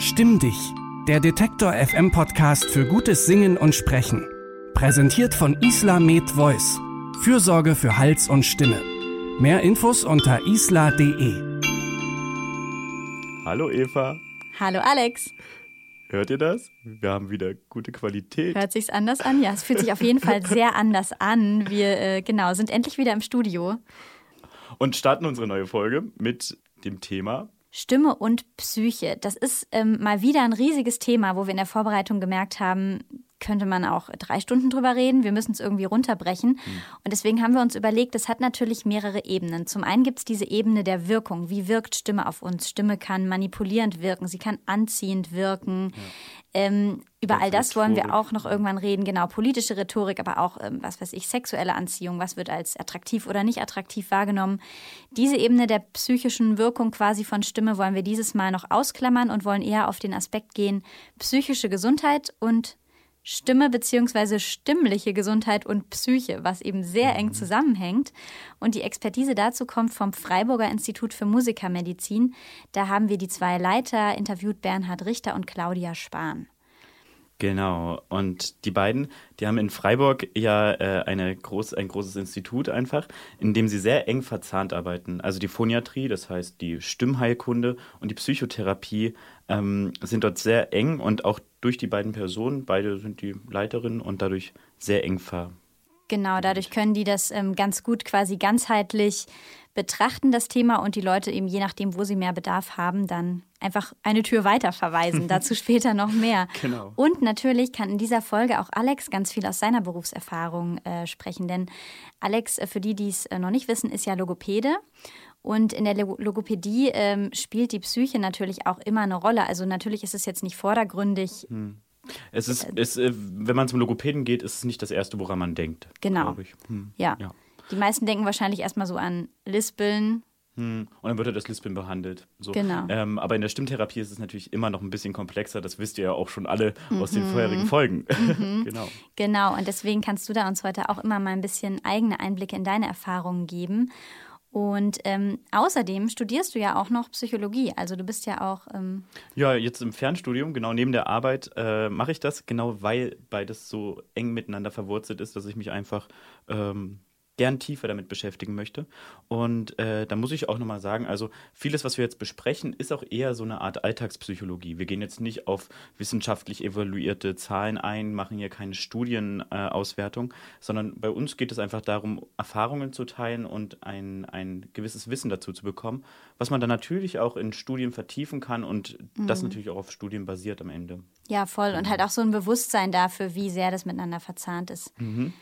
Stimm dich, der Detektor FM Podcast für gutes Singen und Sprechen. Präsentiert von Isla Med Voice. Fürsorge für Hals und Stimme. Mehr Infos unter isla.de. Hallo Eva. Hallo Alex. Hört ihr das? Wir haben wieder gute Qualität. Hört sich's anders an? Ja, es fühlt sich auf jeden Fall sehr anders an. Wir äh, genau sind endlich wieder im Studio und starten unsere neue Folge mit dem Thema Stimme und Psyche. Das ist ähm, mal wieder ein riesiges Thema, wo wir in der Vorbereitung gemerkt haben, könnte man auch drei Stunden drüber reden. Wir müssen es irgendwie runterbrechen. Mhm. Und deswegen haben wir uns überlegt, es hat natürlich mehrere Ebenen. Zum einen gibt es diese Ebene der Wirkung. Wie wirkt Stimme auf uns? Stimme kann manipulierend wirken, sie kann anziehend wirken. Ja. Ähm, über all das wollen wir auch noch irgendwann reden. Genau, politische Rhetorik, aber auch, ähm, was weiß ich, sexuelle Anziehung. Was wird als attraktiv oder nicht attraktiv wahrgenommen? Diese Ebene der psychischen Wirkung quasi von Stimme wollen wir dieses Mal noch ausklammern und wollen eher auf den Aspekt gehen, psychische Gesundheit und Stimme bzw. stimmliche Gesundheit und Psyche, was eben sehr eng mhm. zusammenhängt. Und die Expertise dazu kommt vom Freiburger Institut für Musikermedizin. Da haben wir die zwei Leiter interviewt, Bernhard Richter und Claudia Spahn. Genau. Und die beiden, die haben in Freiburg ja äh, eine groß, ein großes Institut einfach, in dem sie sehr eng verzahnt arbeiten. Also die Phoniatrie, das heißt die Stimmheilkunde und die Psychotherapie ähm, sind dort sehr eng und auch durch die beiden Personen, beide sind die Leiterinnen und dadurch sehr eng ver. Genau, dadurch können die das ähm, ganz gut quasi ganzheitlich betrachten, das Thema, und die Leute eben, je nachdem, wo sie mehr Bedarf haben, dann einfach eine Tür weiter verweisen. Dazu später noch mehr. Genau. Und natürlich kann in dieser Folge auch Alex ganz viel aus seiner Berufserfahrung äh, sprechen, denn Alex, äh, für die, die es äh, noch nicht wissen, ist ja Logopäde. Und in der Logopädie ähm, spielt die Psyche natürlich auch immer eine Rolle. Also natürlich ist es jetzt nicht vordergründig. Hm. Es ist, äh, es, wenn man zum Logopäden geht, ist es nicht das Erste, woran man denkt. Genau. Hm. Ja. ja. Die meisten denken wahrscheinlich erstmal so an Lispeln. Hm. Und dann wird er das Lispeln behandelt. So. Genau. Ähm, aber in der Stimmtherapie ist es natürlich immer noch ein bisschen komplexer. Das wisst ihr ja auch schon alle mhm. aus den mhm. vorherigen Folgen. Mhm. genau. Genau. Und deswegen kannst du da uns heute auch immer mal ein bisschen eigene Einblicke in deine Erfahrungen geben. Und ähm, außerdem studierst du ja auch noch Psychologie. Also du bist ja auch. Ähm ja, jetzt im Fernstudium, genau neben der Arbeit, äh, mache ich das, genau weil beides so eng miteinander verwurzelt ist, dass ich mich einfach ähm, gern tiefer damit beschäftigen möchte. Und äh, da muss ich auch nochmal sagen, also vieles, was wir jetzt besprechen, ist auch eher so eine Art Alltagspsychologie. Wir gehen jetzt nicht auf wissenschaftlich evaluierte Zahlen ein, machen hier keine Studienauswertung, äh, sondern bei uns geht es einfach darum, Erfahrungen zu teilen und ein, ein gewisses Wissen dazu zu bekommen, was man dann natürlich auch in Studien vertiefen kann und mhm. das natürlich auch auf Studien basiert am Ende. Ja, voll. Und halt auch so ein Bewusstsein dafür, wie sehr das miteinander verzahnt ist. Mhm.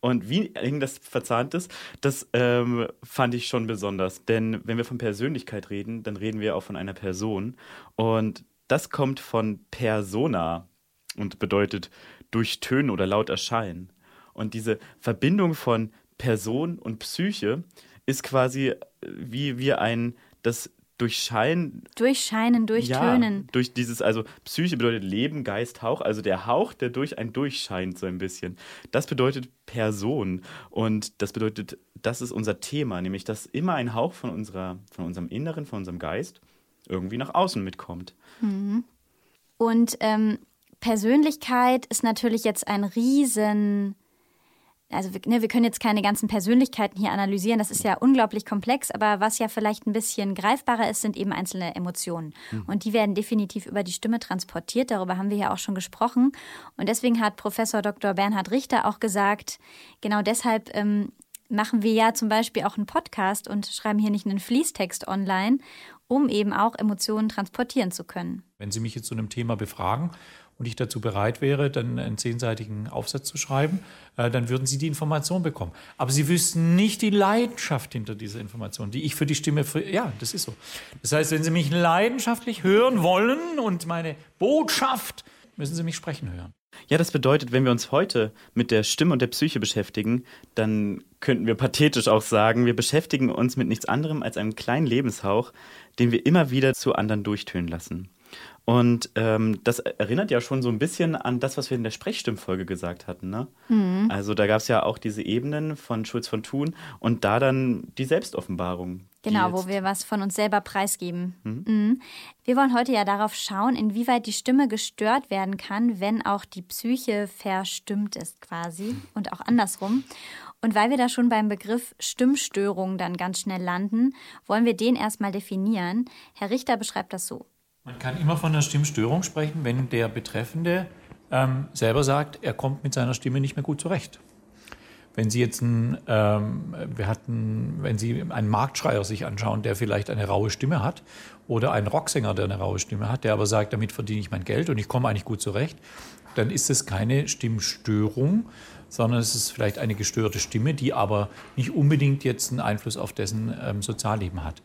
Und wie eng das verzahnt ist, das ähm, fand ich schon besonders. Denn wenn wir von Persönlichkeit reden, dann reden wir auch von einer Person. Und das kommt von Persona und bedeutet durchtönen oder laut erscheinen. Und diese Verbindung von Person und Psyche ist quasi wie wir ein das durchscheinen. Durchscheinen, durchtönen. Ja, durch dieses, also Psyche bedeutet Leben, Geist, Hauch, also der Hauch, der durch ein durchscheint so ein bisschen. Das bedeutet Person und das bedeutet, das ist unser Thema, nämlich dass immer ein Hauch von unserer, von unserem Inneren, von unserem Geist irgendwie nach außen mitkommt. Mhm. Und ähm, Persönlichkeit ist natürlich jetzt ein riesen also wir, ne, wir können jetzt keine ganzen Persönlichkeiten hier analysieren, das ist ja unglaublich komplex, aber was ja vielleicht ein bisschen greifbarer ist, sind eben einzelne Emotionen. Mhm. Und die werden definitiv über die Stimme transportiert, darüber haben wir ja auch schon gesprochen. Und deswegen hat Professor Dr. Bernhard Richter auch gesagt, genau deshalb ähm, machen wir ja zum Beispiel auch einen Podcast und schreiben hier nicht einen Fließtext online, um eben auch Emotionen transportieren zu können. Wenn Sie mich jetzt zu einem Thema befragen und ich dazu bereit wäre, dann einen zehnseitigen Aufsatz zu schreiben, äh, dann würden Sie die Information bekommen. Aber Sie wüssten nicht die Leidenschaft hinter dieser Information, die ich für die Stimme, für, ja, das ist so. Das heißt, wenn Sie mich leidenschaftlich hören wollen und meine Botschaft, müssen Sie mich sprechen hören. Ja, das bedeutet, wenn wir uns heute mit der Stimme und der Psyche beschäftigen, dann könnten wir pathetisch auch sagen, wir beschäftigen uns mit nichts anderem als einem kleinen Lebenshauch, den wir immer wieder zu anderen durchtönen lassen. Und ähm, das erinnert ja schon so ein bisschen an das, was wir in der Sprechstimmfolge gesagt hatten. Ne? Mhm. Also da gab es ja auch diese Ebenen von Schulz von Thun und da dann die Selbstoffenbarung. Genau, wo wir was von uns selber preisgeben. Mhm. Mhm. Wir wollen heute ja darauf schauen, inwieweit die Stimme gestört werden kann, wenn auch die Psyche verstimmt ist quasi und auch andersrum. Und weil wir da schon beim Begriff Stimmstörung dann ganz schnell landen, wollen wir den erstmal definieren. Herr Richter beschreibt das so. Man kann immer von einer Stimmstörung sprechen, wenn der Betreffende ähm, selber sagt, er kommt mit seiner Stimme nicht mehr gut zurecht. Wenn Sie jetzt einen, ähm, wir hatten, wenn Sie einen Marktschreier sich anschauen, der vielleicht eine raue Stimme hat, oder einen Rocksänger, der eine raue Stimme hat, der aber sagt, damit verdiene ich mein Geld und ich komme eigentlich gut zurecht, dann ist es keine Stimmstörung, sondern es ist vielleicht eine gestörte Stimme, die aber nicht unbedingt jetzt einen Einfluss auf dessen ähm, Sozialleben hat.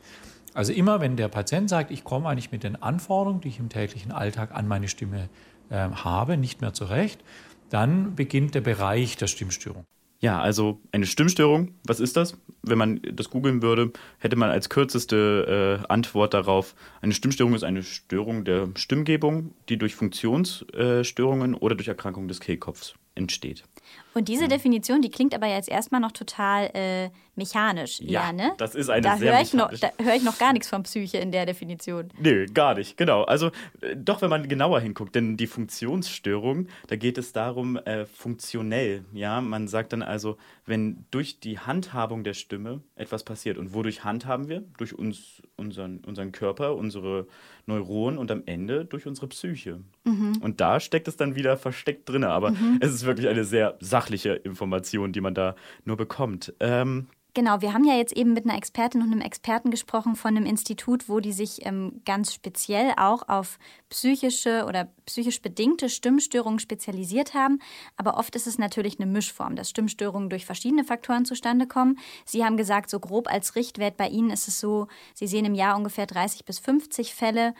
Also immer, wenn der Patient sagt, ich komme eigentlich mit den Anforderungen, die ich im täglichen Alltag an meine Stimme äh, habe, nicht mehr zurecht, dann beginnt der Bereich der Stimmstörung. Ja, also eine Stimmstörung, was ist das? Wenn man das googeln würde, hätte man als kürzeste äh, Antwort darauf, eine Stimmstörung ist eine Störung der Stimmgebung, die durch Funktionsstörungen oder durch Erkrankungen des Kehlkopfs entsteht. Und diese Definition, die klingt aber jetzt erstmal noch total äh, mechanisch. Ja, ja, ne? das ist eine da sehr hör ich noch, Da höre ich noch gar nichts von Psyche in der Definition. Nö, gar nicht, genau. Also äh, doch, wenn man genauer hinguckt, denn die Funktionsstörung, da geht es darum, äh, funktionell. Ja, man sagt dann also, wenn durch die Handhabung der Stimme etwas passiert. Und wodurch handhaben wir? Durch uns, unseren, unseren Körper, unsere Neuronen und am Ende durch unsere Psyche. Mhm. Und da steckt es dann wieder versteckt drin. Aber mhm. es ist wirklich eine sehr sachliche Information, die man da nur bekommt. Ähm, Genau, wir haben ja jetzt eben mit einer Expertin und einem Experten gesprochen von einem Institut, wo die sich ähm, ganz speziell auch auf psychische oder psychisch bedingte Stimmstörungen spezialisiert haben. Aber oft ist es natürlich eine Mischform, dass Stimmstörungen durch verschiedene Faktoren zustande kommen. Sie haben gesagt, so grob als Richtwert bei Ihnen ist es so, Sie sehen im Jahr ungefähr 30 bis 50 Fälle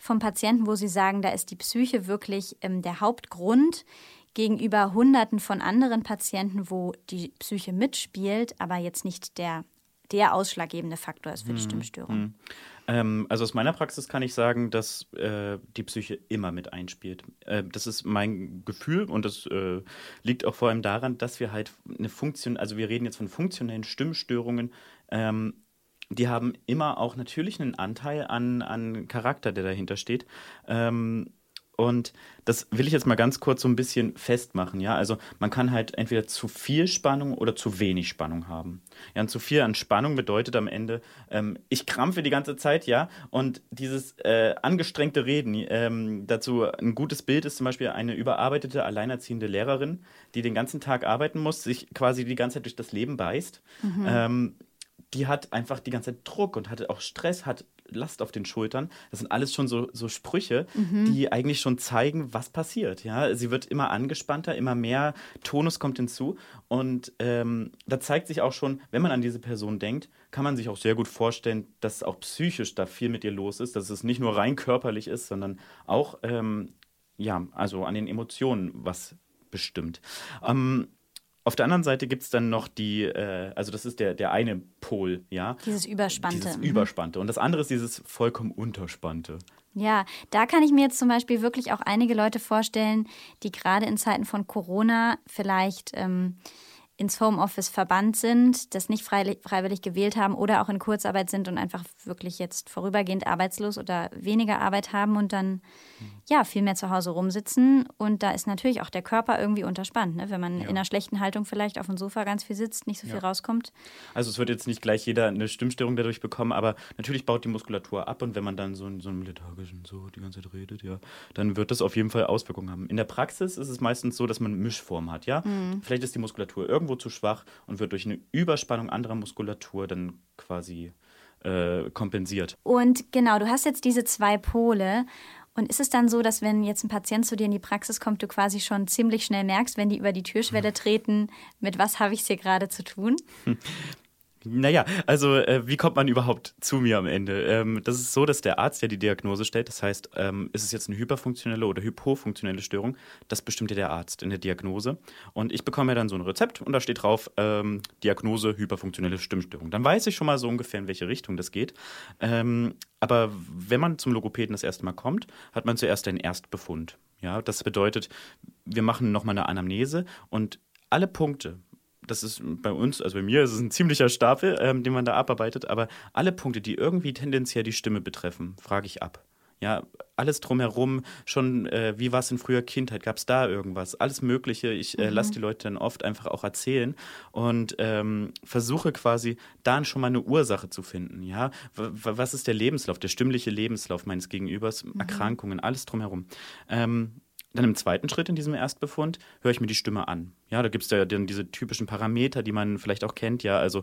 von Patienten, wo Sie sagen, da ist die Psyche wirklich ähm, der Hauptgrund gegenüber Hunderten von anderen Patienten, wo die Psyche mitspielt, aber jetzt nicht der, der ausschlaggebende Faktor ist für die hm, Stimmstörung. Hm. Ähm, also aus meiner Praxis kann ich sagen, dass äh, die Psyche immer mit einspielt. Äh, das ist mein Gefühl und das äh, liegt auch vor allem daran, dass wir halt eine Funktion, also wir reden jetzt von funktionellen Stimmstörungen, ähm, die haben immer auch natürlich einen Anteil an, an Charakter, der dahinter steht. Ähm, und das will ich jetzt mal ganz kurz so ein bisschen festmachen, ja. Also man kann halt entweder zu viel Spannung oder zu wenig Spannung haben. Ja, und zu viel an Spannung bedeutet am Ende, ähm, ich krampfe die ganze Zeit, ja. Und dieses äh, angestrengte Reden, ähm, dazu ein gutes Bild ist zum Beispiel eine überarbeitete, alleinerziehende Lehrerin, die den ganzen Tag arbeiten muss, sich quasi die ganze Zeit durch das Leben beißt. Mhm. Ähm, die hat einfach die ganze Zeit Druck und hatte auch Stress, hat Last auf den Schultern. Das sind alles schon so, so Sprüche, mhm. die eigentlich schon zeigen, was passiert. Ja? Sie wird immer angespannter, immer mehr Tonus kommt hinzu. Und ähm, da zeigt sich auch schon, wenn man an diese Person denkt, kann man sich auch sehr gut vorstellen, dass auch psychisch da viel mit ihr los ist, dass es nicht nur rein körperlich ist, sondern auch ähm, ja, also an den Emotionen was bestimmt. Ähm, auf der anderen Seite gibt es dann noch die, äh, also das ist der, der eine Pol, ja. Dieses Überspannte. Dieses mhm. Überspannte. Und das andere ist dieses vollkommen Unterspannte. Ja, da kann ich mir jetzt zum Beispiel wirklich auch einige Leute vorstellen, die gerade in Zeiten von Corona vielleicht ähm, ins Homeoffice verbannt sind, das nicht freiwillig gewählt haben oder auch in Kurzarbeit sind und einfach wirklich jetzt vorübergehend arbeitslos oder weniger Arbeit haben und dann ja viel mehr zu Hause rumsitzen. Und da ist natürlich auch der Körper irgendwie unterspannt, ne? wenn man ja. in einer schlechten Haltung vielleicht auf dem Sofa ganz viel sitzt, nicht so viel ja. rauskommt. Also es wird jetzt nicht gleich jeder eine Stimmstörung dadurch bekommen, aber natürlich baut die Muskulatur ab und wenn man dann so in so einem lethargischen so die ganze Zeit redet, ja, dann wird das auf jeden Fall Auswirkungen haben. In der Praxis ist es meistens so, dass man Mischform hat, ja. Mhm. Vielleicht ist die Muskulatur irgendwo irgendwo zu schwach und wird durch eine Überspannung anderer Muskulatur dann quasi äh, kompensiert. Und genau, du hast jetzt diese zwei Pole. Und ist es dann so, dass wenn jetzt ein Patient zu dir in die Praxis kommt, du quasi schon ziemlich schnell merkst, wenn die über die Türschwelle treten, mit was habe ich es hier gerade zu tun? Naja, also äh, wie kommt man überhaupt zu mir am Ende? Ähm, das ist so, dass der Arzt ja die Diagnose stellt. Das heißt, ähm, ist es jetzt eine hyperfunktionelle oder hypofunktionelle Störung? Das bestimmt ja der Arzt in der Diagnose. Und ich bekomme ja dann so ein Rezept und da steht drauf, ähm, Diagnose hyperfunktionelle Stimmstörung. Dann weiß ich schon mal so ungefähr, in welche Richtung das geht. Ähm, aber wenn man zum Logopäden das erste Mal kommt, hat man zuerst einen Erstbefund. Ja, das bedeutet, wir machen nochmal eine Anamnese und alle Punkte, das ist bei uns, also bei mir ist es ein ziemlicher Stapel, ähm, den man da abarbeitet, aber alle Punkte, die irgendwie tendenziell die Stimme betreffen, frage ich ab. Ja, alles drumherum, schon äh, wie war es in früher Kindheit, gab es da irgendwas, alles Mögliche. Ich äh, lasse mhm. die Leute dann oft einfach auch erzählen und ähm, versuche quasi dann schon mal eine Ursache zu finden. Ja, w was ist der Lebenslauf, der stimmliche Lebenslauf meines Gegenübers, mhm. Erkrankungen, alles drumherum. Ähm, dann im zweiten Schritt in diesem Erstbefund höre ich mir die Stimme an. Ja, da gibt es ja dann diese typischen Parameter, die man vielleicht auch kennt. Ja, also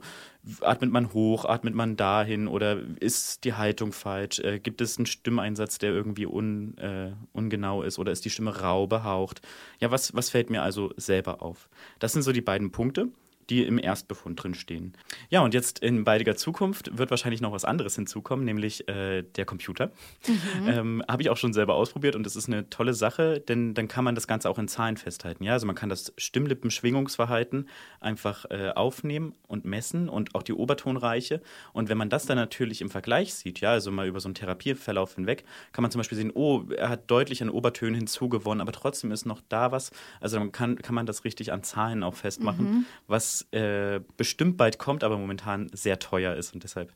atmet man hoch, atmet man dahin oder ist die Haltung falsch? Äh, gibt es einen Stimmeinsatz, der irgendwie un, äh, ungenau ist oder ist die Stimme rau behaucht? Ja, was, was fällt mir also selber auf? Das sind so die beiden Punkte die im Erstbefund drin stehen. Ja, und jetzt in baldiger Zukunft wird wahrscheinlich noch was anderes hinzukommen, nämlich äh, der Computer. Mhm. Ähm, Habe ich auch schon selber ausprobiert und das ist eine tolle Sache, denn dann kann man das Ganze auch in Zahlen festhalten. Ja, also man kann das Stimmlippenschwingungsverhalten einfach äh, aufnehmen und messen und auch die Obertonreiche. Und wenn man das dann natürlich im Vergleich sieht, ja, also mal über so einen Therapieverlauf hinweg, kann man zum Beispiel sehen, oh, er hat deutlich an Obertönen hinzugewonnen, aber trotzdem ist noch da was. Also dann kann, kann man das richtig an Zahlen auch festmachen, mhm. was äh, bestimmt bald kommt, aber momentan sehr teuer ist und deshalb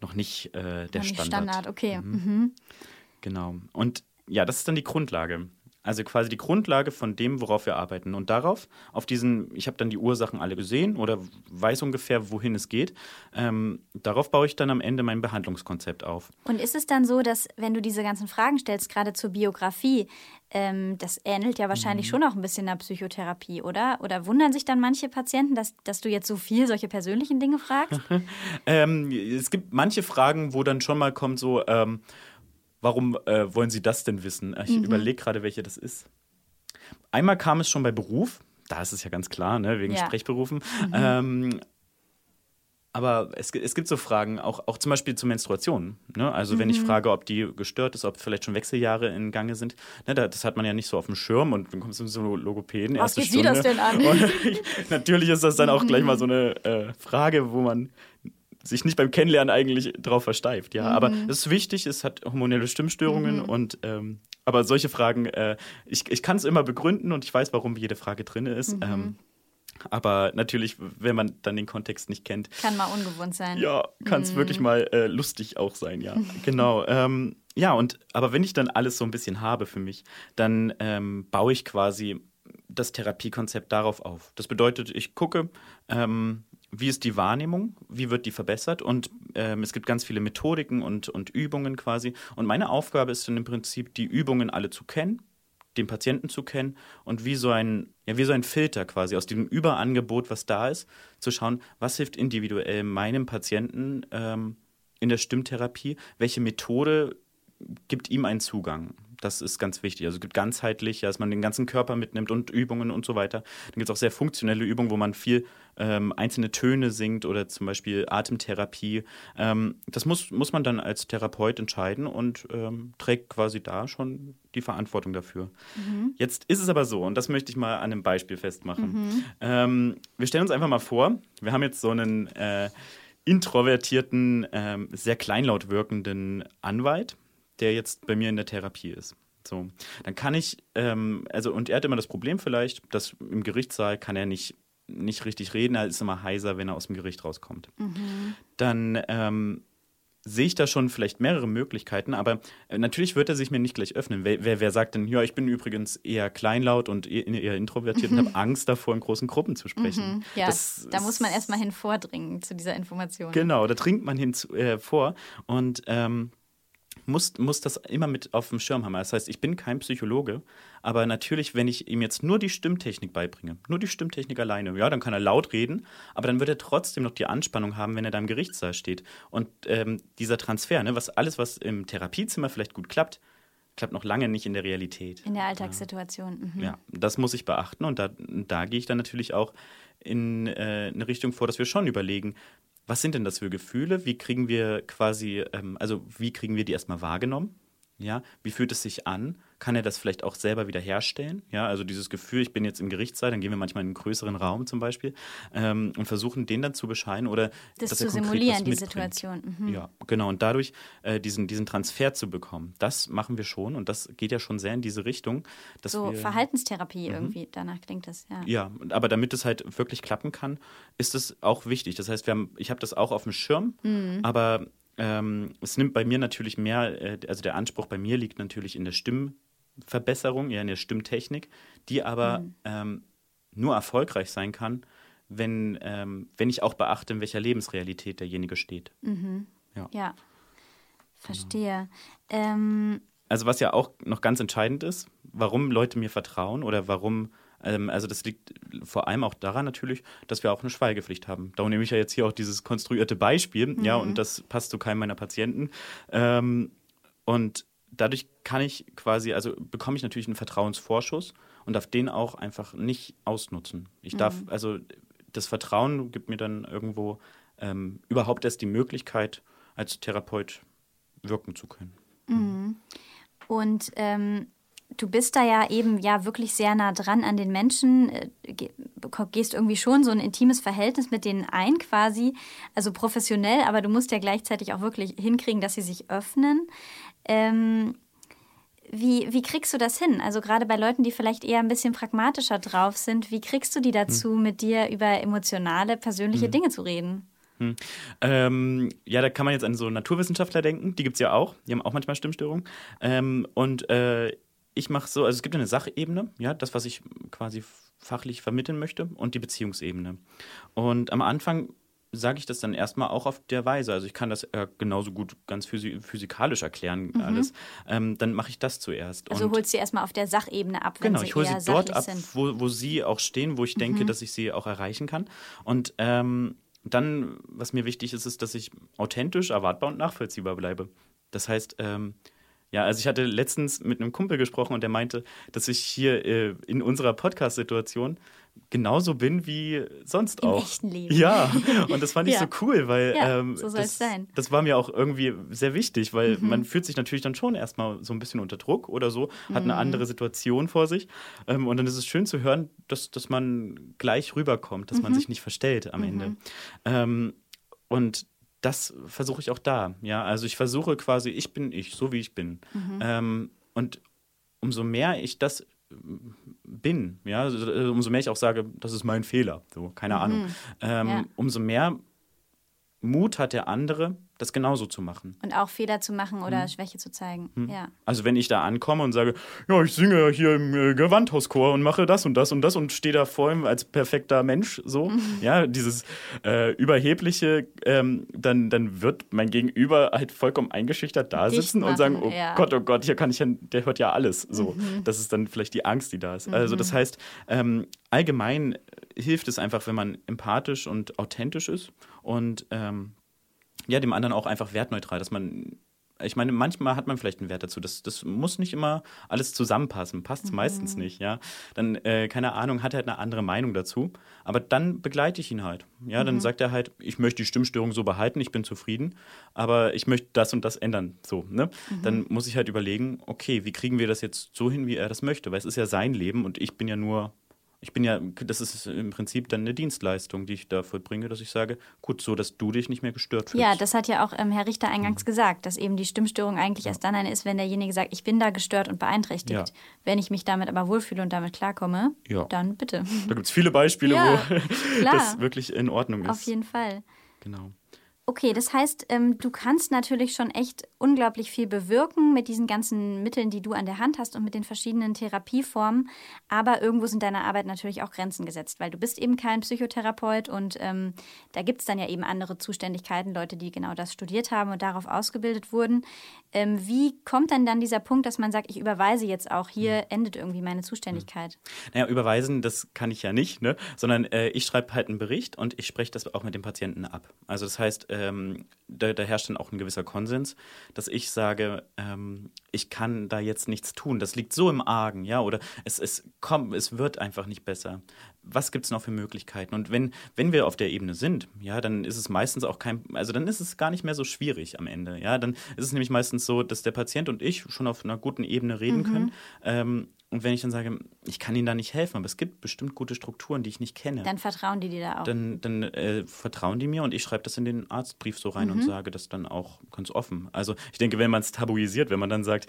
noch nicht äh, der noch nicht Standard. Standard, okay. Mhm. Mhm. Genau. Und ja, das ist dann die Grundlage. Also quasi die Grundlage von dem, worauf wir arbeiten. Und darauf, auf diesen, ich habe dann die Ursachen alle gesehen oder weiß ungefähr, wohin es geht. Ähm, darauf baue ich dann am Ende mein Behandlungskonzept auf. Und ist es dann so, dass wenn du diese ganzen Fragen stellst, gerade zur Biografie, ähm, das ähnelt ja wahrscheinlich mhm. schon auch ein bisschen einer Psychotherapie, oder? Oder wundern sich dann manche Patienten, dass, dass du jetzt so viel solche persönlichen Dinge fragst? ähm, es gibt manche Fragen, wo dann schon mal kommt so, ähm, Warum äh, wollen Sie das denn wissen? Ich mhm. überlege gerade, welche das ist. Einmal kam es schon bei Beruf, da ist es ja ganz klar, ne, wegen ja. Sprechberufen. Mhm. Ähm, aber es, es, gibt so Fragen, auch, auch zum Beispiel zur Menstruation. Ne? Also mhm. wenn ich mhm. frage, ob die gestört ist, ob vielleicht schon Wechseljahre in Gange sind, ne, das hat man ja nicht so auf dem Schirm und dann kommst du so Logopäden. Was geht Sie das denn an? Und natürlich ist das dann auch gleich mal so eine äh, Frage, wo man sich nicht beim Kennenlernen eigentlich drauf versteift, ja. Mhm. Aber es ist wichtig, es hat hormonelle Stimmstörungen mhm. und ähm, aber solche Fragen, äh, ich, ich kann es immer begründen und ich weiß, warum jede Frage drin ist. Mhm. Ähm, aber natürlich, wenn man dann den Kontext nicht kennt. Kann mal ungewohnt sein. Ja, kann es mhm. wirklich mal äh, lustig auch sein, ja. genau. Ähm, ja, und aber wenn ich dann alles so ein bisschen habe für mich, dann ähm, baue ich quasi das Therapiekonzept darauf auf. Das bedeutet, ich gucke, ähm, wie ist die Wahrnehmung, wie wird die verbessert und ähm, es gibt ganz viele Methodiken und, und Übungen quasi. Und meine Aufgabe ist dann im Prinzip, die Übungen alle zu kennen, den Patienten zu kennen und wie so ein, ja, wie so ein Filter quasi aus dem Überangebot, was da ist, zu schauen, was hilft individuell meinem Patienten ähm, in der Stimmtherapie, welche Methode gibt ihm einen Zugang. Das ist ganz wichtig. Also es gibt ganzheitlich, dass man den ganzen Körper mitnimmt und Übungen und so weiter. Dann gibt es auch sehr funktionelle Übungen, wo man viel ähm, einzelne Töne singt oder zum Beispiel Atemtherapie. Ähm, das muss, muss man dann als Therapeut entscheiden und ähm, trägt quasi da schon die Verantwortung dafür. Mhm. Jetzt ist es aber so, und das möchte ich mal an einem Beispiel festmachen. Mhm. Ähm, wir stellen uns einfach mal vor, wir haben jetzt so einen äh, introvertierten, ähm, sehr kleinlaut wirkenden Anwalt der jetzt bei mir in der Therapie ist. So, dann kann ich, ähm, also, und er hat immer das Problem vielleicht, dass im Gerichtssaal kann er nicht, nicht richtig reden, er ist immer heiser, wenn er aus dem Gericht rauskommt. Mhm. Dann ähm, sehe ich da schon vielleicht mehrere Möglichkeiten, aber äh, natürlich wird er sich mir nicht gleich öffnen. Wer, wer, wer sagt denn, ja, ich bin übrigens eher kleinlaut und eher, eher introvertiert mhm. und habe Angst davor, in großen Gruppen zu sprechen. Mhm. Ja, das, da muss man erstmal hin vordringen zu dieser Information. Genau, da dringt man hin äh, vor und ähm, muss, muss das immer mit auf dem Schirm haben. Das heißt, ich bin kein Psychologe, aber natürlich, wenn ich ihm jetzt nur die Stimmtechnik beibringe, nur die Stimmtechnik alleine, ja, dann kann er laut reden, aber dann wird er trotzdem noch die Anspannung haben, wenn er da im Gerichtssaal steht. Und ähm, dieser Transfer, ne, was alles, was im Therapiezimmer vielleicht gut klappt, klappt noch lange nicht in der Realität. In der Alltagssituation. Mhm. Ja, das muss ich beachten und da, da gehe ich dann natürlich auch in äh, eine Richtung vor, dass wir schon überlegen, was sind denn das für Gefühle? Wie kriegen wir quasi, ähm, also wie kriegen wir die erstmal wahrgenommen? Ja, wie fühlt es sich an? Kann er das vielleicht auch selber wieder herstellen? Ja, also dieses Gefühl, ich bin jetzt im Gerichtssaal, dann gehen wir manchmal in einen größeren Raum zum Beispiel ähm, und versuchen den dann zu bescheiden oder das dass zu er konkret simulieren, die. Situation. Mhm. Ja, genau. Und dadurch äh, diesen, diesen Transfer zu bekommen, das machen wir schon und das geht ja schon sehr in diese Richtung. So wir, Verhaltenstherapie irgendwie, danach klingt das, ja. ja, aber damit es halt wirklich klappen kann, ist es auch wichtig. Das heißt, wir haben, ich habe das auch auf dem Schirm, Mhm. aber ähm, es nimmt bei mir natürlich mehr, äh, also der Anspruch bei mir liegt natürlich in der Stimmverbesserung, ja, in der Stimmtechnik, die aber Mhm. ähm, nur erfolgreich sein kann, wenn, ähm, wenn ich auch beachte, in welcher Lebensrealität derjenige steht. Ja, verstehe. Ähm, Also was ja auch noch ganz entscheidend ist, warum Leute mir vertrauen oder warum, ähm, also das liegt vor allem auch daran natürlich, dass wir auch eine Schweigepflicht haben. Darum nehme ich ja jetzt hier auch dieses konstruierte Beispiel, ja, und das passt zu keinem meiner Patienten. Ähm, und dadurch kann ich quasi, also bekomme ich natürlich einen Vertrauensvorschuss und darf den auch einfach nicht ausnutzen. Ich darf, also das Vertrauen gibt mir dann irgendwo ähm, überhaupt erst die Möglichkeit, als Therapeut wirken zu können. Und ähm, du bist da ja eben ja wirklich sehr nah dran an den Menschen, äh, ge gehst irgendwie schon so ein intimes Verhältnis mit denen ein quasi, also professionell, aber du musst ja gleichzeitig auch wirklich hinkriegen, dass sie sich öffnen. Ähm, wie, wie kriegst du das hin? Also gerade bei Leuten, die vielleicht eher ein bisschen pragmatischer drauf sind, wie kriegst du die dazu, mit dir über emotionale, persönliche Dinge zu reden? Ähm, ja, da kann man jetzt an so Naturwissenschaftler denken, die gibt es ja auch, die haben auch manchmal Stimmstörungen. Ähm, und äh, ich mache so, also es gibt eine Sachebene, ja, das, was ich quasi fachlich vermitteln möchte, und die Beziehungsebene. Und am Anfang sage ich das dann erstmal auch auf der Weise. Also ich kann das äh, genauso gut ganz physi physikalisch erklären, alles. Ähm, dann mache ich das zuerst. Also holst sie erstmal auf der Sachebene ab, wenn Genau, sie ich hole sie dort ab, wo, wo sie auch stehen, wo ich denke, dass ich sie auch erreichen kann. Und ähm, dann, was mir wichtig ist, ist, dass ich authentisch, erwartbar und nachvollziehbar bleibe. Das heißt, ähm, ja, also ich hatte letztens mit einem Kumpel gesprochen und der meinte, dass ich hier äh, in unserer Podcast-Situation genauso bin wie sonst Im auch. echten Leben. Ja, und das fand ich Ja. so cool, weil Ja, ähm, so das, sein. Mhm. das war mir auch irgendwie sehr wichtig, weil man fühlt sich natürlich dann schon erstmal so ein bisschen unter Druck oder so, hat eine Mhm. andere Situation vor sich. Ähm, und dann ist es schön zu hören, dass, dass man gleich rüberkommt, dass man Mhm. sich nicht verstellt am Ende. Ähm, und das versuche ich auch da. Ja, also ich versuche quasi, ich bin ich, so wie ich bin. Mhm. Ähm, und umso mehr ich das bin, ja, also, äh, umso mehr ich auch sage, das ist mein Fehler, so, keine Ahnung, ähm, Mhm. Ja. umso mehr Mut hat der andere, das genauso zu machen. Und auch Fehler zu machen oder Mhm. Schwäche zu zeigen. Ja. Also wenn ich da ankomme und sage, ja, ich singe hier im äh, Gewandhauschor und mache das und das und das und stehe da vor ihm als perfekter Mensch, so, Mhm. ja, dieses äh, überhebliche, ähm, dann, dann wird mein Gegenüber halt vollkommen eingeschüchtert da Dicht sitzen und sagen, oh ja. Gott, oh Gott, hier kann ich ja, der hört ja alles, so. Mhm. Das ist dann vielleicht die Angst, die da ist. Also das heißt, ähm, allgemein hilft es einfach, wenn man empathisch und authentisch ist und ähm, ja, dem anderen auch einfach wertneutral, dass man, ich meine, manchmal hat man vielleicht einen Wert dazu. Das, das muss nicht immer alles zusammenpassen, passt meistens nicht, ja. Dann, äh, keine Ahnung, hat er halt eine andere Meinung dazu. Aber dann begleite ich ihn halt. Ja, dann sagt er halt, ich möchte die Stimmstörung so behalten, ich bin zufrieden, aber ich möchte das und das ändern. So, ne? Dann muss ich halt überlegen, okay, wie kriegen wir das jetzt so hin, wie er das möchte? Weil es ist ja sein Leben und ich bin ja nur ich bin ja, das ist im Prinzip dann eine Dienstleistung, die ich da vollbringe, dass ich sage, gut, so, dass du dich nicht mehr gestört fühlst. Ja, das hat ja auch ähm, Herr Richter eingangs Mhm. gesagt, dass eben die Stimmstörung eigentlich erst dann eine ist, wenn derjenige sagt, ich bin da gestört und beeinträchtigt. Ja. Wenn ich mich damit aber wohlfühle und damit klarkomme, Ja. dann bitte. Da gibt es viele Beispiele, Ja, wo das wirklich in Ordnung ist. Auf jeden Fall. Genau. Okay, das heißt, ähm, du kannst natürlich schon echt unglaublich viel bewirken mit diesen ganzen Mitteln, die du an der Hand hast und mit den verschiedenen Therapieformen. Aber irgendwo sind deiner Arbeit natürlich auch Grenzen gesetzt, weil du bist eben kein Psychotherapeut und ähm, da gibt es dann ja eben andere Zuständigkeiten, Leute, die genau das studiert haben und darauf ausgebildet wurden. Ähm, wie kommt dann dann dieser Punkt, dass man sagt, ich überweise jetzt auch, hier Hm. endet irgendwie meine Zuständigkeit? Naja, überweisen, das kann ich ja nicht, ne? sondern äh, ich schreibe halt einen Bericht und ich spreche das auch mit dem Patienten ab. Also das heißt, ähm, da, da, herrscht dann auch ein gewisser Konsens, dass ich sage, ähm, ich kann da jetzt nichts tun. Das liegt so im Argen, ja, oder es, es kommt, es wird einfach nicht besser. Was gibt es noch für Möglichkeiten? Und wenn, wenn wir auf der Ebene sind, ja, dann ist es meistens auch kein, also dann ist es gar nicht mehr so schwierig am Ende. Ja, dann ist es nämlich meistens so, dass der Patient und ich schon auf einer guten Ebene reden mhm. können. Ähm, und wenn ich dann sage, ich kann Ihnen da nicht helfen, aber es gibt bestimmt gute Strukturen, die ich nicht kenne. Dann vertrauen die dir da auch. Dann, dann äh, vertrauen die mir und ich schreibe das in den Arztbrief so rein mhm. und sage das dann auch ganz offen. Also ich denke, wenn man es tabuisiert, wenn man dann sagt,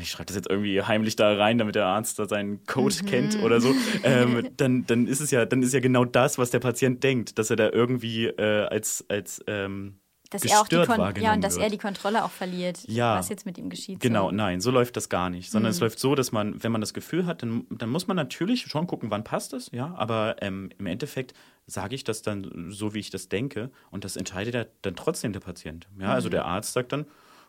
ich schreibe das jetzt irgendwie heimlich da rein, damit der Arzt da seinen Code mhm. kennt oder so, ähm, dann, dann ist es ja, dann ist ja genau das, was der Patient denkt, dass er da irgendwie äh, als, als ähm, dass er auch die Kon ja, und dass wird. er die Kontrolle auch verliert, ja, was jetzt mit ihm geschieht. Genau, so. nein, so läuft das gar nicht. Sondern mhm. es läuft so, dass man, wenn man das Gefühl hat, dann, dann muss man natürlich schon gucken, wann passt es, ja. Aber ähm, im Endeffekt sage ich das dann so, wie ich das denke. Und das entscheidet ja dann trotzdem der Patient. Ja, also mhm. also der Arzt sagt dann,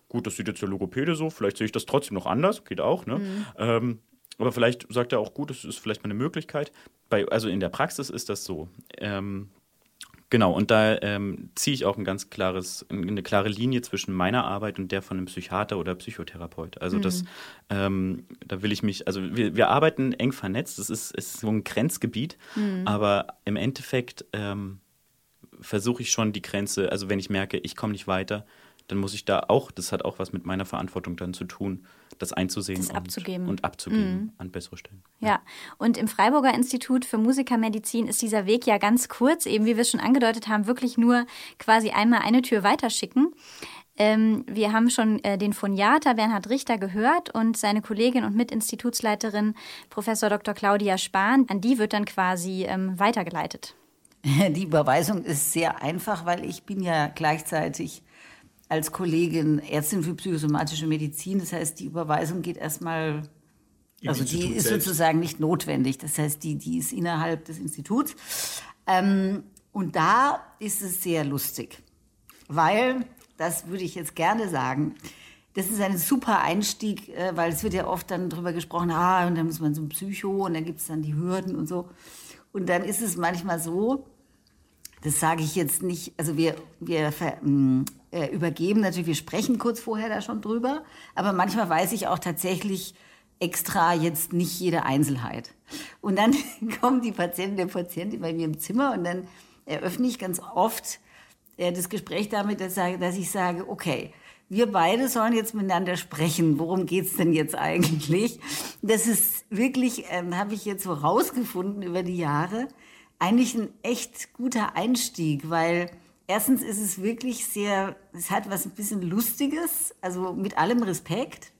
gut, das sieht jetzt der Logopäde so, vielleicht sehe ich das trotzdem noch anders, geht auch, ne? Mhm. Ähm, aber vielleicht sagt er auch, gut, das ist vielleicht mal eine Möglichkeit. Bei, also in der Praxis ist das so. Ähm, Genau, und da ähm, ziehe ich auch ein ganz klares, eine klare Linie zwischen meiner Arbeit und der von einem Psychiater oder Psychotherapeut. Also mhm. das, ähm, da will ich mich, also wir, wir arbeiten eng vernetzt, das ist, ist so ein Grenzgebiet, mhm. aber im Endeffekt ähm, versuche ich schon die Grenze, also wenn ich merke, ich komme nicht weiter, dann muss ich da auch, das hat auch was mit meiner Verantwortung dann zu tun, das einzusehen das und abzugeben, und abzugeben mhm. an bessere Stellen. Ja. ja, und im Freiburger Institut für Musikermedizin ist dieser Weg ja ganz kurz, eben wie wir es schon angedeutet haben, wirklich nur quasi einmal eine Tür weiterschicken. Ähm, wir haben schon äh, den Phoniater Bernhard Richter gehört und seine Kollegin und Mitinstitutsleiterin Professor Dr. Claudia Spahn. An die wird dann quasi ähm, weitergeleitet. Die Überweisung ist sehr einfach, weil ich bin ja gleichzeitig als Kollegin Ärztin für psychosomatische Medizin. Das heißt, die Überweisung geht erstmal, also die ist selbst. sozusagen nicht notwendig. Das heißt, die, die ist innerhalb des Instituts. Ähm, und da ist es sehr lustig, weil, das würde ich jetzt gerne sagen, das ist ein super Einstieg, äh, weil es wird ja oft dann darüber gesprochen, ah, und dann muss man so ein Psycho und dann gibt es dann die Hürden und so. Und dann ist es manchmal so, das sage ich jetzt nicht, also wir, wir mm, äh, übergeben natürlich, wir sprechen kurz vorher da schon drüber, aber manchmal weiß ich auch tatsächlich extra jetzt nicht jede Einzelheit. Und dann kommen die Patienten, der Patient bei mir im Zimmer und dann eröffne ich ganz oft äh, das Gespräch damit, dass, dass ich sage, okay, wir beide sollen jetzt miteinander sprechen. Worum geht's denn jetzt eigentlich? Das ist wirklich, ähm, habe ich jetzt so rausgefunden über die Jahre, eigentlich ein echt guter Einstieg, weil erstens ist es wirklich sehr, es hat was ein bisschen Lustiges, also mit allem Respekt.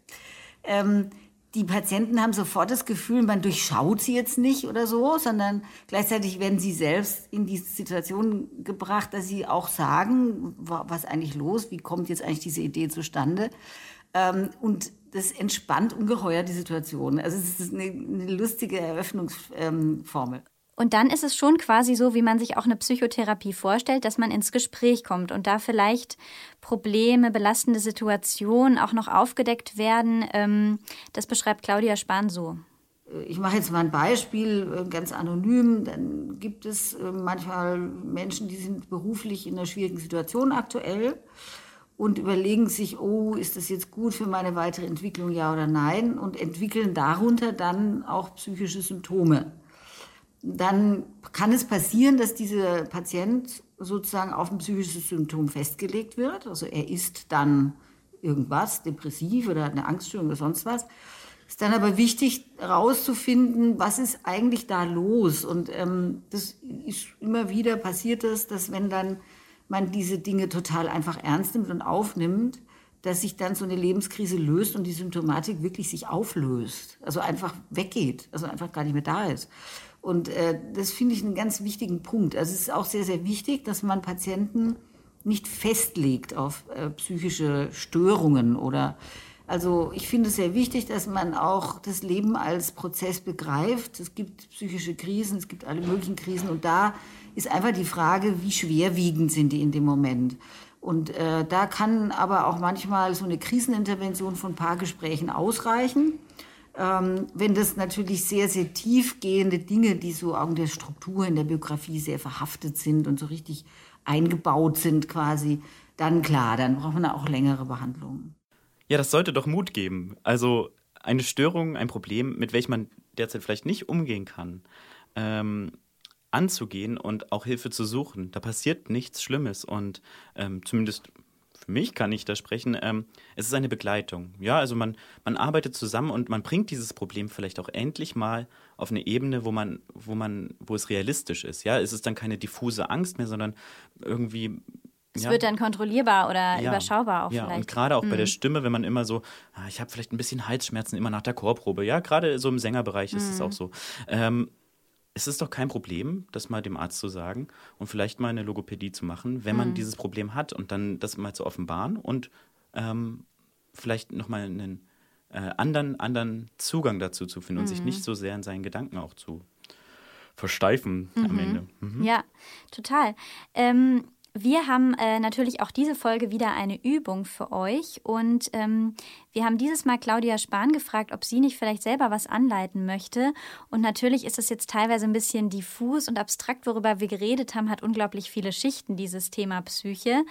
Ähm, die Patienten haben sofort das Gefühl, man durchschaut sie jetzt nicht oder so, sondern gleichzeitig werden sie selbst in die Situation gebracht, dass sie auch sagen, was eigentlich los, wie kommt jetzt eigentlich diese Idee zustande. Ähm, und das entspannt ungeheuer die Situation. Also es ist eine, eine lustige Eröffnungsformel. Und dann ist es schon quasi so, wie man sich auch eine Psychotherapie vorstellt, dass man ins Gespräch kommt und da vielleicht Probleme, belastende Situationen auch noch aufgedeckt werden. Ähm, das beschreibt Claudia Spahn so. Ich mache jetzt mal ein Beispiel, äh, ganz anonym. Dann gibt es äh, manchmal Menschen, die sind beruflich in einer schwierigen Situation aktuell und überlegen sich, oh, ist das jetzt gut für meine weitere Entwicklung, ja oder nein, und entwickeln darunter dann auch psychische Symptome dann kann es passieren, dass dieser Patient sozusagen auf ein psychisches Symptom festgelegt wird. Also er ist dann irgendwas, depressiv oder eine Angststörung oder sonst was. Ist dann aber wichtig herauszufinden, was ist eigentlich da los. Und ähm, das ist immer wieder passiert, das, dass wenn dann man diese Dinge total einfach ernst nimmt und aufnimmt, dass sich dann so eine Lebenskrise löst und die Symptomatik wirklich sich auflöst. Also einfach weggeht, also einfach gar nicht mehr da ist. Und äh, das finde ich einen ganz wichtigen Punkt. Also es ist auch sehr, sehr wichtig, dass man Patienten nicht festlegt auf äh, psychische Störungen oder also ich finde es sehr wichtig, dass man auch das Leben als Prozess begreift. Es gibt psychische Krisen, es gibt alle möglichen Krisen und da ist einfach die Frage, wie schwerwiegend sind die in dem Moment. Und äh, da kann aber auch manchmal so eine Krisenintervention von Paargesprächen ausreichen. Ähm, wenn das natürlich sehr, sehr tiefgehende Dinge, die so auch in der Struktur, in der Biografie sehr verhaftet sind und so richtig eingebaut sind quasi, dann klar, dann braucht man auch längere Behandlungen. Ja, das sollte doch Mut geben. Also eine Störung, ein Problem, mit welchem man derzeit vielleicht nicht umgehen kann, ähm, anzugehen und auch Hilfe zu suchen. Da passiert nichts Schlimmes und ähm, zumindest für mich kann ich da sprechen, ähm, es ist eine Begleitung. Ja, also man, man arbeitet zusammen und man bringt dieses Problem vielleicht auch endlich mal auf eine Ebene, wo man, wo man, wo es realistisch ist. Ja, es ist dann keine diffuse Angst mehr, sondern irgendwie es ja. wird dann kontrollierbar oder ja. überschaubar auch ja, vielleicht. und gerade auch Mhm. bei der Stimme, wenn man immer so, ah, ich habe vielleicht ein bisschen Halsschmerzen immer nach der Chorprobe. Ja, gerade so im Sängerbereich ist es Mhm. auch so. Ähm, es ist doch kein Problem, das mal dem Arzt zu sagen und vielleicht mal eine Logopädie zu machen, wenn man Mhm. dieses Problem hat und dann das mal zu offenbaren und ähm, vielleicht nochmal einen äh, anderen, anderen Zugang dazu zu finden und sich Mhm. nicht so sehr in seinen Gedanken auch zu versteifen am Ende. Mhm. Ja, total. Ähm, wir haben äh, natürlich auch diese Folge wieder eine Übung für euch und ähm, wir haben dieses Mal Claudia Spahn gefragt, ob sie nicht vielleicht selber was anleiten möchte. Und natürlich ist es jetzt teilweise ein bisschen diffus und abstrakt, worüber wir geredet haben, hat unglaublich viele Schichten, dieses Thema Psyche.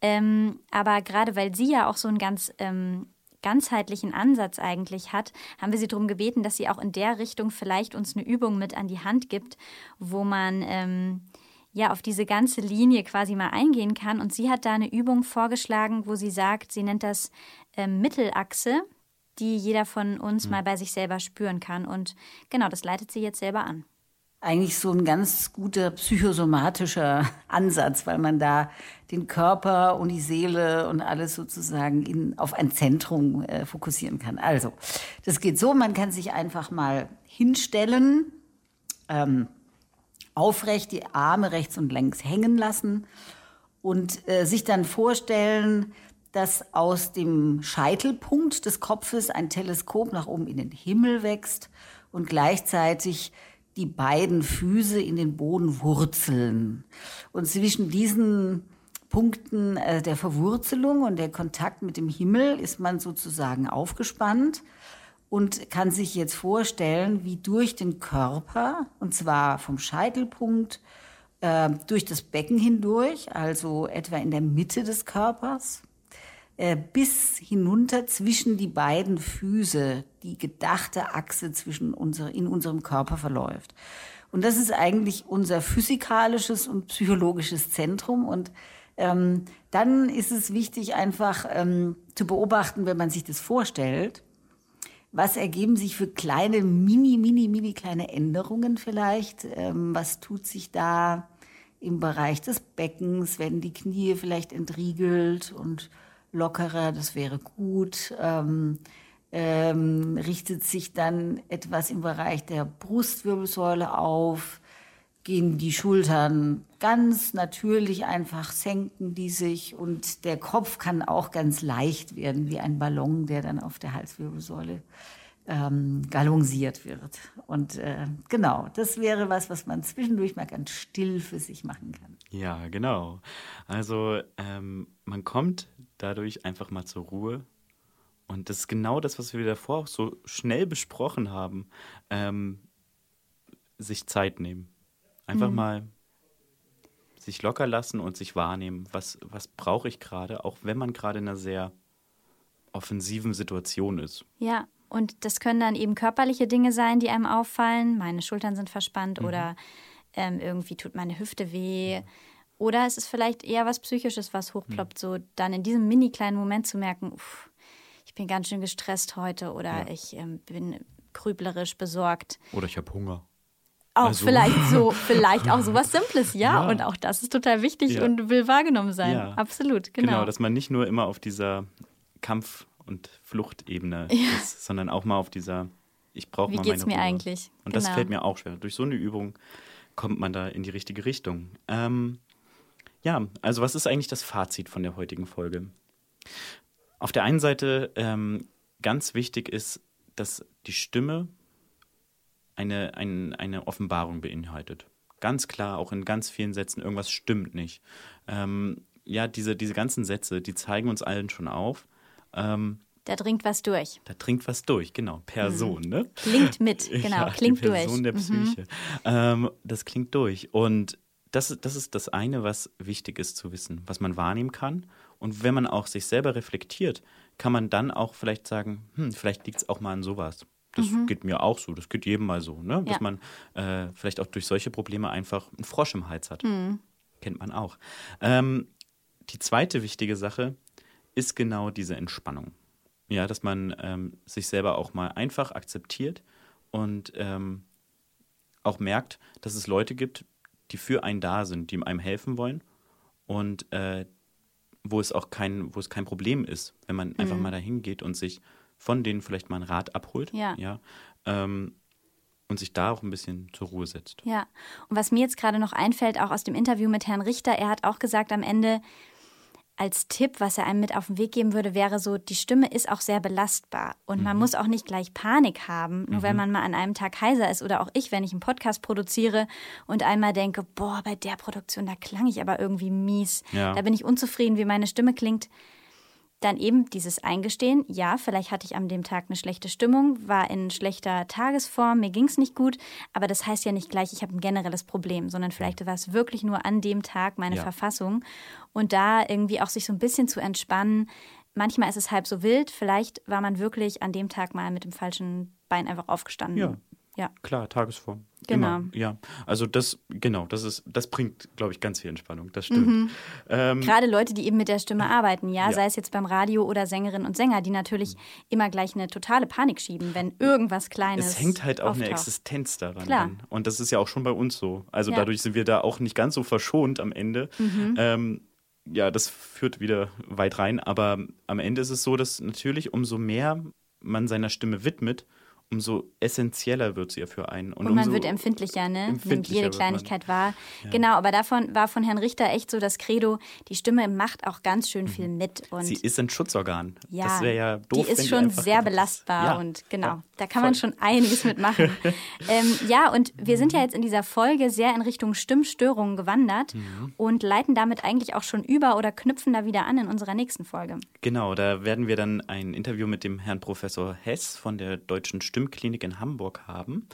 Ähm, aber gerade weil sie ja auch so ein ganz ähm, ganzheitlichen Ansatz eigentlich hat, haben wir sie darum gebeten, dass sie auch in der Richtung vielleicht uns eine Übung mit an die Hand gibt, wo man ähm, ja auf diese ganze Linie quasi mal eingehen kann. Und sie hat da eine Übung vorgeschlagen, wo sie sagt, sie nennt das ähm, Mittelachse, die jeder von uns mal bei sich selber spüren kann. Und genau, das leitet sie jetzt selber an. Eigentlich so ein ganz guter psychosomatischer Ansatz, weil man da den Körper und die Seele und alles sozusagen in, auf ein Zentrum äh, fokussieren kann. Also, das geht so, man kann sich einfach mal hinstellen, ähm, aufrecht die Arme rechts und links hängen lassen und äh, sich dann vorstellen, dass aus dem Scheitelpunkt des Kopfes ein Teleskop nach oben in den Himmel wächst und gleichzeitig die beiden Füße in den Boden wurzeln. Und zwischen diesen Punkten äh, der Verwurzelung und der Kontakt mit dem Himmel ist man sozusagen aufgespannt und kann sich jetzt vorstellen, wie durch den Körper, und zwar vom Scheitelpunkt äh, durch das Becken hindurch, also etwa in der Mitte des Körpers, äh, bis hinunter zwischen die beiden Füße die gedachte Achse zwischen unser, in unserem Körper verläuft. Und das ist eigentlich unser physikalisches und psychologisches Zentrum. Und ähm, dann ist es wichtig, einfach ähm, zu beobachten, wenn man sich das vorstellt, was ergeben sich für kleine, mini, mini, mini kleine Änderungen vielleicht? Ähm, was tut sich da im Bereich des Beckens? Werden die Knie vielleicht entriegelt und lockerer? Das wäre gut. Ähm, ähm, richtet sich dann etwas im Bereich der Brustwirbelsäule auf? Gehen die Schultern ganz natürlich einfach, senken die sich und der Kopf kann auch ganz leicht werden, wie ein Ballon, der dann auf der Halswirbelsäule ähm, galonisiert wird. Und äh, genau, das wäre was, was man zwischendurch mal ganz still für sich machen kann. Ja, genau. Also ähm, man kommt dadurch einfach mal zur Ruhe. Und das ist genau das, was wir davor auch so schnell besprochen haben. Ähm, sich Zeit nehmen. Einfach mal sich locker lassen und sich wahrnehmen, was, was brauche ich gerade, auch wenn man gerade in einer sehr offensiven Situation ist. Ja, und das können dann eben körperliche Dinge sein, die einem auffallen. Meine Schultern sind verspannt oder ähm, irgendwie tut meine Hüfte weh. Oder es ist vielleicht eher was Psychisches, was hochploppt, so dann in diesem mini kleinen Moment zu merken, uff, ich bin ganz schön gestresst heute oder ich ähm, bin grüblerisch besorgt. Oder ich habe Hunger. Auch Also- vielleicht so, vielleicht auch so was Simples, ja. Ja. Und auch das ist total wichtig Ja. und will wahrgenommen sein. Ja. Absolut, genau. Genau, dass man nicht nur immer auf dieser Kampf- und Fluchtebene ist, sondern auch mal auf dieser, ich brauche Wie mal geht's meine mir Ruhe. eigentlich? Und das Genau. fällt mir auch schwer. Durch so eine Übung kommt man da in die richtige Richtung. Ähm, ja, also was ist eigentlich das Fazit von der heutigen Folge? Auf der einen Seite ähm, ganz wichtig ist, dass die Stimme eine, ein, eine Offenbarung beinhaltet. Ganz klar, auch in ganz vielen Sätzen, irgendwas stimmt nicht. Ähm, ja, diese, diese ganzen Sätze, die zeigen uns allen schon auf. Ähm, Da dringt was durch. da dringt was durch, genau. Person, ne? Klingt mit, genau, Ja, klingt Person durch. Mhm. der Psyche. Ähm, das klingt durch. Und das, das ist das eine, was wichtig ist zu wissen, was man wahrnehmen kann. Und wenn man auch sich selber reflektiert, kann man dann auch vielleicht sagen, hm, vielleicht liegt es auch mal an sowas. Das mhm. geht mir auch so, das geht jedem mal so, ne? Dass ja. man äh, vielleicht auch durch solche Probleme einfach einen Frosch im Hals hat. Mhm. Kennt man auch. Ähm, die zweite wichtige Sache ist genau diese Entspannung. Ja, dass man ähm, sich selber auch mal einfach akzeptiert und ähm, auch merkt, dass es Leute gibt, die für einen da sind, die einem helfen wollen und äh, wo es auch kein, wo es kein Problem ist, wenn man mhm. einfach mal dahin geht und sich von denen vielleicht mal einen Rat abholt. Ja. ja ähm, und sich da auch ein bisschen zur Ruhe setzt. Ja, und was mir jetzt gerade noch einfällt, auch aus dem Interview mit Herrn Richter, er hat auch gesagt am Ende, als Tipp, was er einem mit auf den Weg geben würde, wäre so, die Stimme ist auch sehr belastbar und mhm. man muss auch nicht gleich Panik haben, nur mhm. wenn man mal an einem Tag heiser ist oder auch ich, wenn ich einen Podcast produziere und einmal denke, boah, bei der Produktion, da klang ich aber irgendwie mies, ja. da bin ich unzufrieden, wie meine Stimme klingt dann eben dieses Eingestehen, ja, vielleicht hatte ich an dem Tag eine schlechte Stimmung, war in schlechter Tagesform, mir ging es nicht gut, aber das heißt ja nicht gleich, ich habe ein generelles Problem, sondern vielleicht war es wirklich nur an dem Tag meine ja. Verfassung. Und da irgendwie auch sich so ein bisschen zu entspannen. Manchmal ist es halb so wild, vielleicht war man wirklich an dem Tag mal mit dem falschen Bein einfach aufgestanden. Ja, ja. Klar, Tagesform. Genau. Immer. Ja, also das, genau, das ist, das bringt, glaube ich, ganz viel Entspannung. Das stimmt. Mhm. Ähm, Gerade Leute, die eben mit der Stimme arbeiten, ja? ja, sei es jetzt beim Radio oder Sängerinnen und Sänger, die natürlich immer gleich eine totale Panik schieben, wenn irgendwas Kleines. Es hängt halt auch auftaucht. eine Existenz daran. Klar. An. Und das ist ja auch schon bei uns so. Also ja. dadurch sind wir da auch nicht ganz so verschont am Ende. Mhm. Ähm, ja, das führt wieder weit rein, aber am Ende ist es so, dass natürlich umso mehr man seiner Stimme widmet, umso essentieller wird sie ja für einen. Und, und man wird empfindlicher, ne? Empfindlicher Nimmt jede Kleinigkeit wahr. Ja. Genau, aber davon war von Herrn Richter echt so das Credo, die Stimme macht auch ganz schön viel mhm. mit. Und sie ist ein Schutzorgan. Ja, das wäre ja doof. Die ist schon sehr belastbar ja. und genau, ja, da kann man schon einiges mitmachen. ähm, ja, und wir sind ja jetzt in dieser Folge sehr in Richtung Stimmstörungen gewandert mhm. und leiten damit eigentlich auch schon über oder knüpfen da wieder an in unserer nächsten Folge. Genau, da werden wir dann ein Interview mit dem Herrn Professor Hess von der Deutschen Stimmklinik in Hamburg haben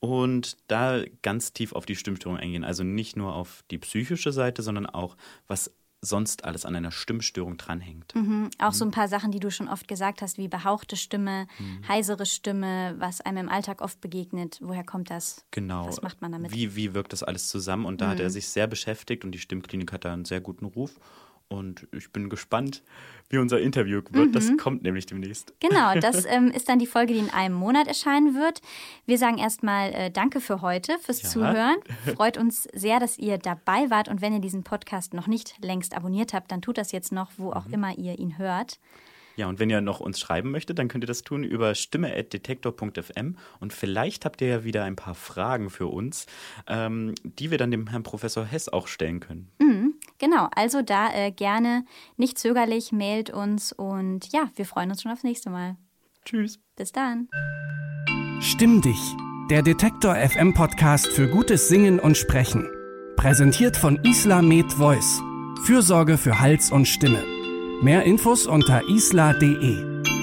und da ganz tief auf die Stimmstörung eingehen. Also nicht nur auf die psychische Seite, sondern auch, was sonst alles an einer Stimmstörung dranhängt. Mhm. Auch mhm. so ein paar Sachen, die du schon oft gesagt hast, wie behauchte Stimme, mhm. heisere Stimme, was einem im Alltag oft begegnet. Woher kommt das? Genau. Was macht man damit? Wie, wie wirkt das alles zusammen? Und da hat er mhm. sich sehr beschäftigt und die Stimmklinik hat da einen sehr guten Ruf. Und ich bin gespannt, wie unser Interview wird. Mhm. Das kommt nämlich demnächst. Genau, das ähm, ist dann die Folge, die in einem Monat erscheinen wird. Wir sagen erstmal äh, Danke für heute, fürs ja. Zuhören. Freut uns sehr, dass ihr dabei wart. Und wenn ihr diesen Podcast noch nicht längst abonniert habt, dann tut das jetzt noch, wo auch mhm. immer ihr ihn hört. Ja, und wenn ihr noch uns schreiben möchtet, dann könnt ihr das tun über stimme.detektor.fm und vielleicht habt ihr ja wieder ein paar Fragen für uns, ähm, die wir dann dem Herrn Professor Hess auch stellen können. Mhm, genau, also da äh, gerne nicht zögerlich, mailt uns und ja, wir freuen uns schon aufs nächste Mal. Tschüss. Bis dann. Stimm dich, der Detektor FM Podcast für gutes Singen und Sprechen. Präsentiert von Isla Med Voice. Fürsorge für Hals und Stimme. Mehr Infos unter isla.de.